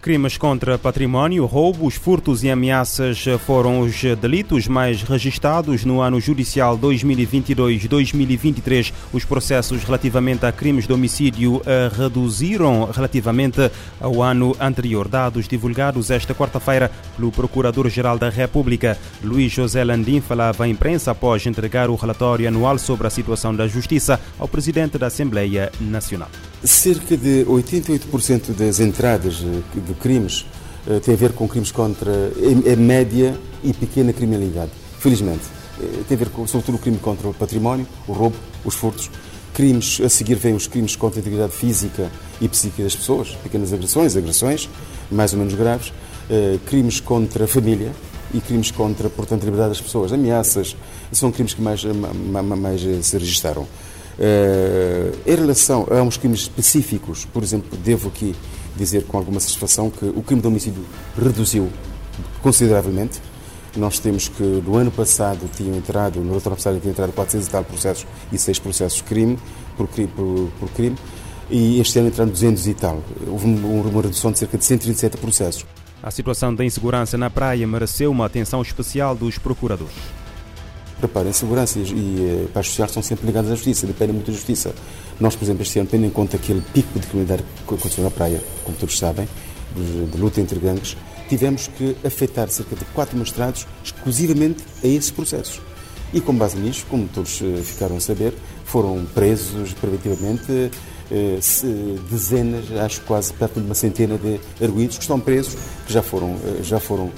Crimes contra património, roubos, furtos e ameaças foram os delitos mais registados no ano judicial 2022-2023. Os processos relativamente a crimes de homicídio reduziram relativamente ao ano anterior. Dados divulgados esta quarta-feira pelo Procurador-Geral da República, Luís José Landim, falava à imprensa após entregar o relatório anual sobre a situação da Justiça ao Presidente da Assembleia Nacional. Cerca de 88% das entradas de crimes uh, tem a ver com crimes contra a, média e pequena criminalidade. Felizmente. Uh, tem a ver com, sobretudo, o crime contra o património, o roubo, os furtos. Crimes, a seguir vêm os crimes contra a integridade física e psíquica das pessoas, pequenas agressões, agressões, mais ou menos graves. Crimes contra a família, e crimes contra, portanto, a liberdade das pessoas, ameaças, são crimes que mais, mais se registaram. Uh, em relação a uns crimes específicos, por exemplo, devo aqui dizer com alguma satisfação que o crime de homicídio reduziu consideravelmente. Nós temos que, no ano passado, tinham entrado, no outro passado, tinham entrado 400 e tal processos e 6 processos crime, por, por, por crime, e este ano entraram 200 e tal. Houve uma redução de cerca de 137 processos. A situação da insegurança na praia mereceu uma atenção especial dos procuradores. Reparem, segurança e, eh, paz social são sempre ligadas à justiça, dependem muito da justiça. Nós, por exemplo, este ano, tendo em conta aquele pico de criminalidade que aconteceu na praia, como todos sabem, de, de luta entre gangues, tivemos que afetar cerca de quatro magistrados exclusivamente a esses processos. E com base nisso, como todos eh, ficaram a saber, foram presos preventivamente eh, dezenas, acho quase perto de uma centena de arguídos que estão presos, que já foram, já foram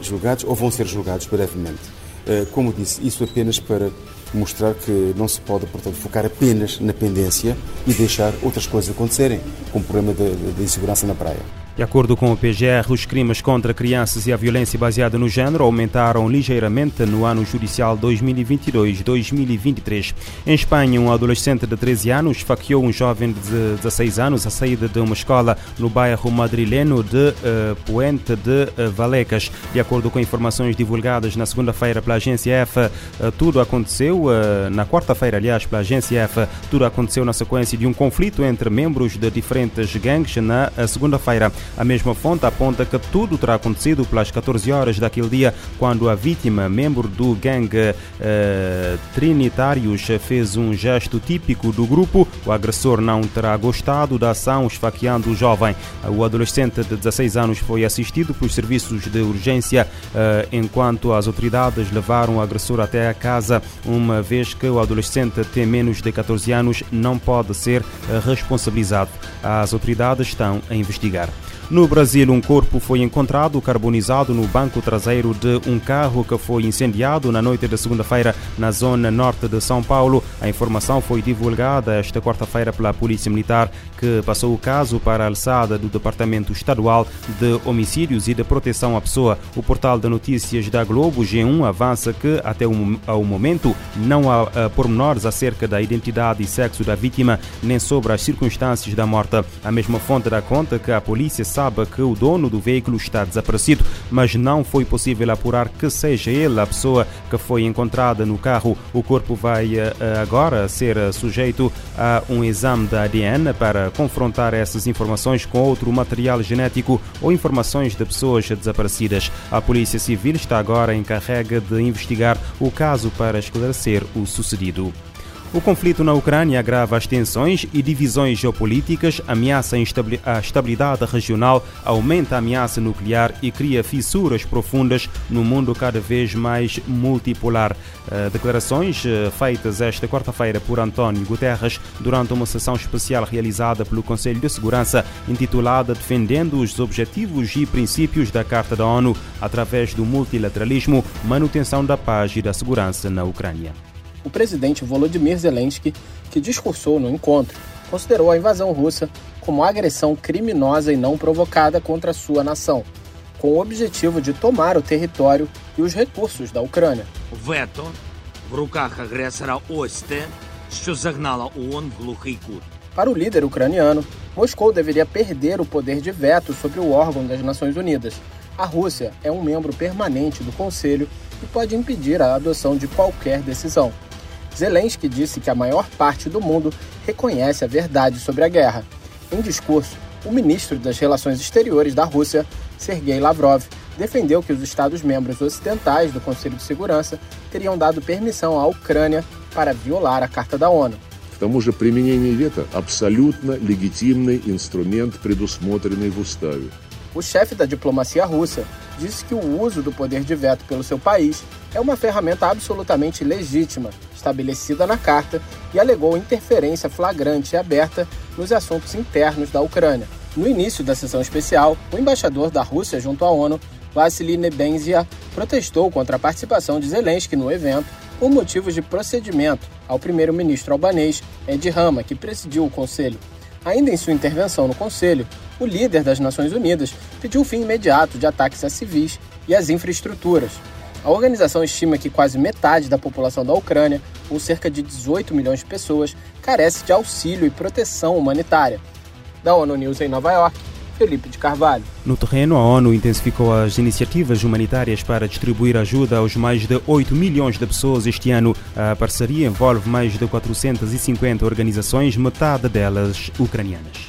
julgados ou vão ser julgados brevemente. Eh, como disse, isso apenas para mostrar que não se pode, portanto, focar apenas na pendência e deixar outras coisas acontecerem, como o problema da insegurança na praia. De acordo com o PGR, os crimes contra crianças e a violência baseada no género aumentaram ligeiramente no ano judicial 2022-2023. Em Espanha, um adolescente de 13 anos esfaqueou um jovem de 16 anos à saída de uma escola no bairro madrileno de uh, Puente de uh, Valecas. De acordo com informações divulgadas na segunda-feira pela agência F, uh, tudo aconteceu, na quarta-feira, aliás, pela agência F, tudo aconteceu na sequência de um conflito entre membros de diferentes gangues na segunda-feira. A mesma fonte aponta que tudo terá acontecido pelas 14 horas daquele dia, quando a vítima, membro do gangue eh, Trinitários, fez um gesto típico do grupo. O agressor não terá gostado da ação, esfaqueando o jovem. O adolescente de 16 anos foi assistido pelos serviços de urgência, eh, enquanto as autoridades levaram o agressor até a casa, uma vez que o adolescente tem menos de 14 anos, não pode ser eh, responsabilizado. As autoridades estão a investigar. No Brasil, um corpo foi encontrado carbonizado no banco traseiro de um carro que foi incendiado na noite de segunda-feira na zona norte de São Paulo. A informação foi divulgada esta quarta-feira pela Polícia Militar, que passou o caso para a alçada do Departamento Estadual de Homicídios e de Proteção à Pessoa. O portal de notícias da Globo G1 avança que, até o momento, não há uh, pormenores acerca da identidade e sexo da vítima, nem sobre as circunstâncias da morte. A mesma fonte dá conta que a polícia sabe que o dono do veículo está desaparecido, mas não foi possível apurar que seja ele a pessoa que foi encontrada no carro. O corpo vai eh, agora ser sujeito a um exame da ADN para confrontar essas informações com outro material genético ou informações de pessoas desaparecidas. A Polícia Civil está agora encarregue de investigar o caso para esclarecer o sucedido. O conflito na Ucrânia agrava as tensões e divisões geopolíticas, ameaça a estabilidade regional, aumenta a ameaça nuclear e cria fissuras profundas no mundo cada vez mais multipolar. Eh, declarações eh, feitas esta quarta-feira por António Guterres durante uma sessão especial realizada pelo Conselho de Segurança intitulada Defendendo os Objetivos e Princípios da Carta da ONU através do multilateralismo, manutenção da paz e da segurança na Ucrânia o presidente Volodymyr Zelensky, que discursou no encontro, considerou a invasão russa como agressão criminosa e não provocada contra sua nação, com o objetivo de tomar o território e os recursos da Ucrânia. Вето в руках агресора ось те, що загнала ООН в глухий кут. Para o líder ucraniano, Moscou deveria perder o poder de veto sobre o órgão das Nações Unidas. A Rússia é um membro permanente do Conselho e pode impedir a adoção de qualquer decisão. Zelensky disse que a maior parte do mundo reconhece a verdade sobre a guerra. Em discurso, o ministro das Relações Exteriores da Rússia, Sergei Lavrov, defendeu que os Estados-membros ocidentais do Conselho de Segurança teriam dado permissão à Ucrânia para violar a Carta da ONU. К тому же применение вето – абсолютно легитимный инструмент, предусмотренный в Уставе. O chefe da diplomacia russa disse que o uso do poder de veto pelo seu país é uma ferramenta absolutamente legítima, estabelecida na carta, e alegou interferência flagrante e aberta nos assuntos internos da Ucrânia. No início da sessão especial, o embaixador da Rússia junto à ONU, Vassily Nebenzia, protestou contra a participação de Zelensky no evento por motivos de procedimento ao primeiro-ministro albanês Edi Rama, que presidiu o conselho. Ainda em sua intervenção no conselho, o líder das Nações Unidas pediu o fim imediato de ataques a civis e às infraestruturas. A organização estima que quase metade da população da Ucrânia, ou cerca de 18 milhões de pessoas, carece de auxílio e proteção humanitária. Da ONU News em Nova York, Felipe de Carvalho. No terreno, a ONU intensificou as iniciativas humanitárias para distribuir ajuda aos mais de 8 milhões de pessoas este ano. A parceria envolve mais de 450 organizações, metade delas ucranianas.